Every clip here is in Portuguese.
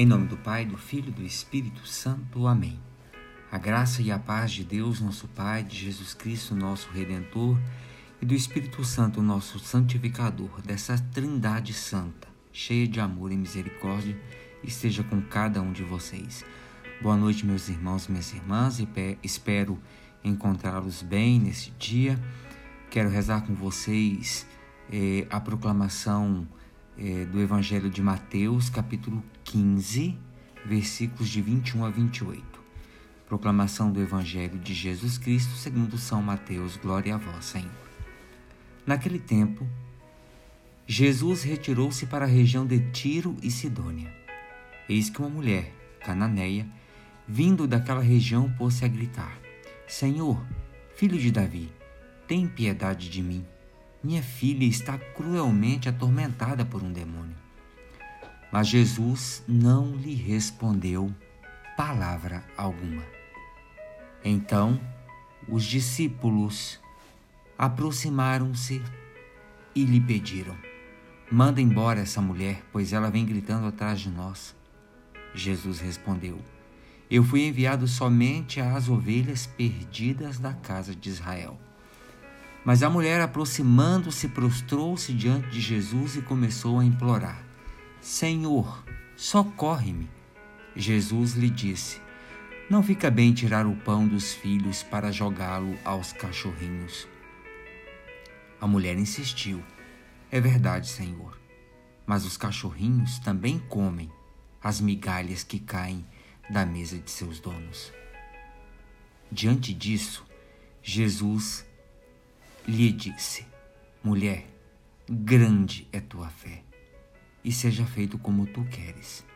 Em nome do Pai, do Filho e do Espírito Santo. Amém. A graça e a paz de Deus, nosso Pai, de Jesus Cristo, nosso Redentor, e do Espírito Santo, nosso santificador, dessa Trindade Santa, cheia de amor e misericórdia, esteja com cada um de vocês. Boa noite, meus irmãos e minhas irmãs, e espero encontrá-los bem nesse dia. Quero rezar com vocês eh, a proclamação é, do Evangelho de Mateus, capítulo 15, versículos de 21 a 28. Proclamação do Evangelho de Jesus Cristo segundo São Mateus. Glória a vós, Senhor. Naquele tempo, Jesus retirou-se para a região de Tiro e Sidônia. Eis que uma mulher, cananeia, vindo daquela região, pôs-se a gritar: Senhor, filho de Davi, tem piedade de mim. Minha filha está cruelmente atormentada por um demônio. Mas Jesus não lhe respondeu palavra alguma. Então os discípulos aproximaram-se e lhe pediram: Manda embora essa mulher, pois ela vem gritando atrás de nós. Jesus respondeu: Eu fui enviado somente às ovelhas perdidas da casa de Israel. Mas a mulher, aproximando-se, prostrou-se diante de Jesus e começou a implorar: Senhor, socorre-me. Jesus lhe disse: Não fica bem tirar o pão dos filhos para jogá-lo aos cachorrinhos. A mulher insistiu: É verdade, Senhor, mas os cachorrinhos também comem as migalhas que caem da mesa de seus donos. Diante disso, Jesus lhe disse: Mulher, grande é tua fé, e seja feito como tu queres.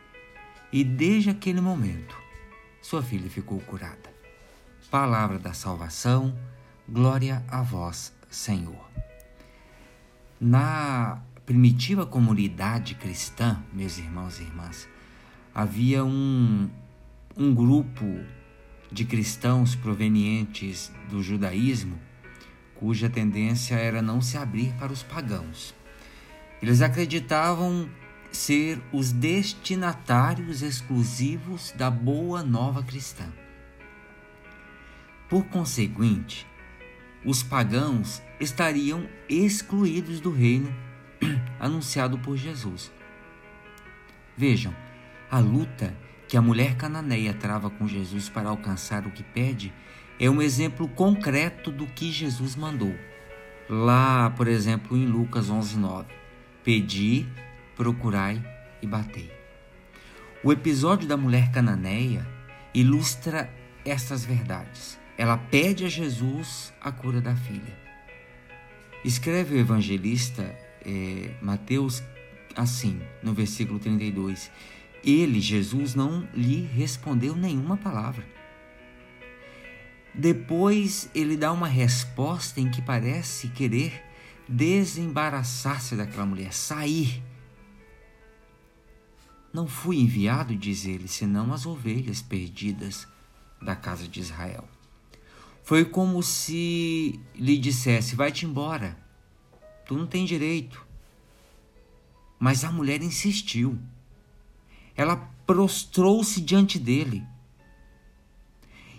E desde aquele momento, sua filha ficou curada. Palavra da salvação, glória a vós, Senhor. Na primitiva comunidade cristã, meus irmãos e irmãs, havia um, um grupo de cristãos provenientes do judaísmo cuja tendência era não se abrir para os pagãos. Eles acreditavam ser os destinatários exclusivos da boa nova cristã. Por conseguinte, os pagãos estariam excluídos do reino anunciado por Jesus. Vejam, a luta que a mulher cananeia trava com Jesus para alcançar o que pede é um exemplo concreto do que Jesus mandou. Lá, por exemplo, em Lucas 11:9, pedi, procurai e batei. O episódio da mulher cananeia ilustra estas verdades. Ela pede a Jesus a cura da filha. Escreve o evangelista é, Mateus assim, no versículo 32. Ele, Jesus, não lhe respondeu nenhuma palavra. Depois ele dá uma resposta em que parece querer desembaraçar-se daquela mulher, sair. Não fui enviado, diz ele, senão as ovelhas perdidas da casa de Israel. Foi como se lhe dissesse: vai-te embora, tu não tem direito. Mas a mulher insistiu. Ela prostrou-se diante dele.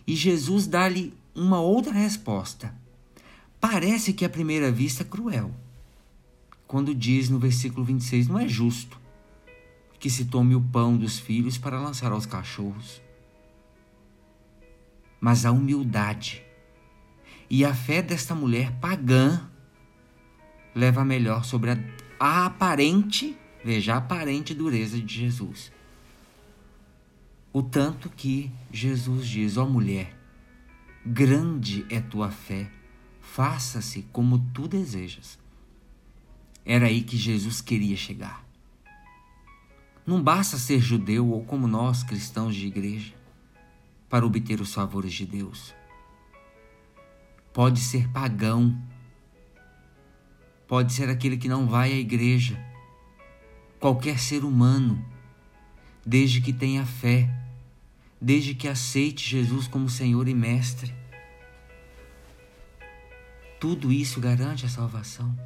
E Jesus dá-lhe uma outra resposta. Parece que à primeira vista cruel. Quando diz no versículo 26, não é justo que se tome o pão dos filhos para lançar aos cachorros. Mas a humildade e a fé desta mulher pagã leva melhor sobre a, a aparente, veja, a aparente dureza de Jesus. O tanto que Jesus diz: Ó oh, mulher, grande é tua fé, faça-se como tu desejas. Era aí que Jesus queria chegar. Não basta ser judeu ou como nós, cristãos de igreja, para obter os favores de Deus. Pode ser pagão, pode ser aquele que não vai à igreja, qualquer ser humano, desde que tenha fé desde que aceite Jesus como Senhor e Mestre. Tudo isso garante a salvação.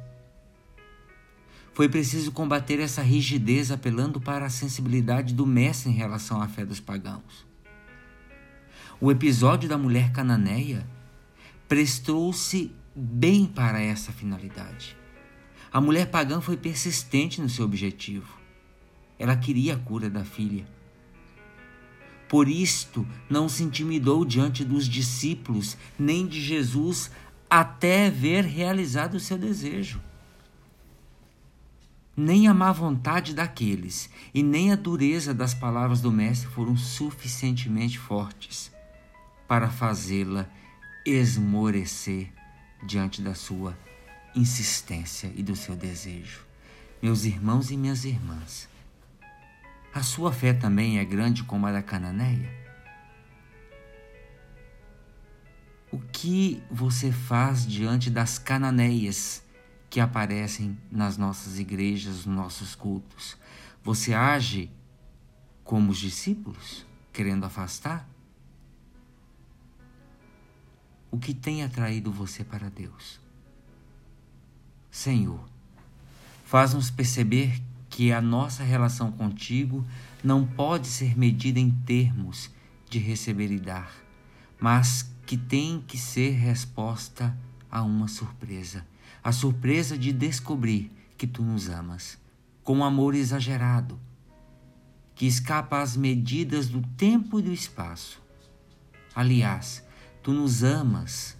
Foi preciso combater essa rigidez apelando para a sensibilidade do mestre em relação à fé dos pagãos. O episódio da mulher cananeia prestou-se bem para essa finalidade. A mulher pagã foi persistente no seu objetivo. Ela queria a cura da filha. Por isto, não se intimidou diante dos discípulos nem de Jesus até ver realizado o seu desejo. Nem a má vontade daqueles e nem a dureza das palavras do Mestre foram suficientemente fortes para fazê-la esmorecer diante da sua insistência e do seu desejo. Meus irmãos e minhas irmãs, a sua fé também é grande como a da Cananeia? O que você faz diante das cananeias que aparecem nas nossas igrejas, nos nossos cultos? Você age como os discípulos, querendo afastar? O que tem atraído você para Deus? Senhor, faz-nos perceber que a nossa relação contigo não pode ser medida em termos de receber e dar, mas que tem que ser resposta a uma surpresa a surpresa de descobrir que tu nos amas, com amor exagerado, que escapa às medidas do tempo e do espaço. Aliás, tu nos amas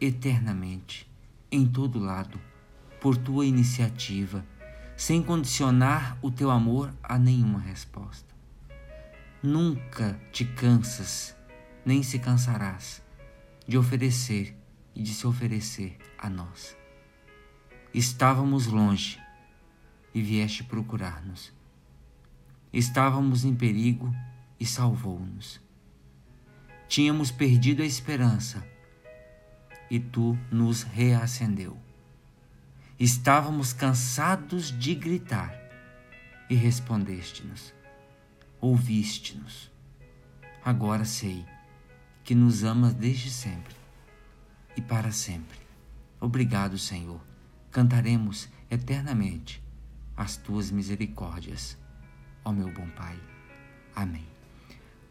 eternamente, em todo lado, por tua iniciativa, sem condicionar o teu amor a nenhuma resposta. Nunca te cansas, nem se cansarás de oferecer e de se oferecer a nós. Estávamos longe e vieste procurar-nos. Estávamos em perigo e salvou-nos. Tínhamos perdido a esperança e tu nos reacendeu. Estávamos cansados de gritar e respondeste-nos. Ouviste-nos. Agora sei que nos amas desde sempre e para sempre. Obrigado, Senhor cantaremos eternamente as tuas misericórdias, ó meu bom Pai. Amém.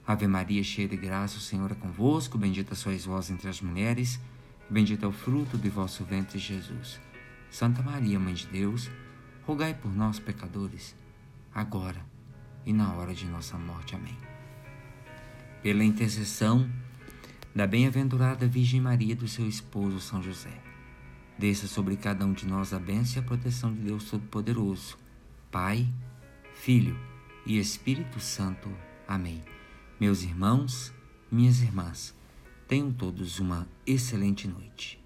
Ave Maria, cheia de graça, o Senhor é convosco, bendita sois vós entre as mulheres, bendito é o fruto de vosso ventre, Jesus. Santa Maria, Mãe de Deus, rogai por nós, pecadores, agora e na hora de nossa morte. Amém. Pela intercessão da bem-aventurada Virgem Maria e do seu esposo São José Desça sobre cada um de nós a bênção e a proteção de Deus Todo-Poderoso, Pai, Filho e Espírito Santo. Amém. Meus irmãos, minhas irmãs, tenham todos uma excelente noite.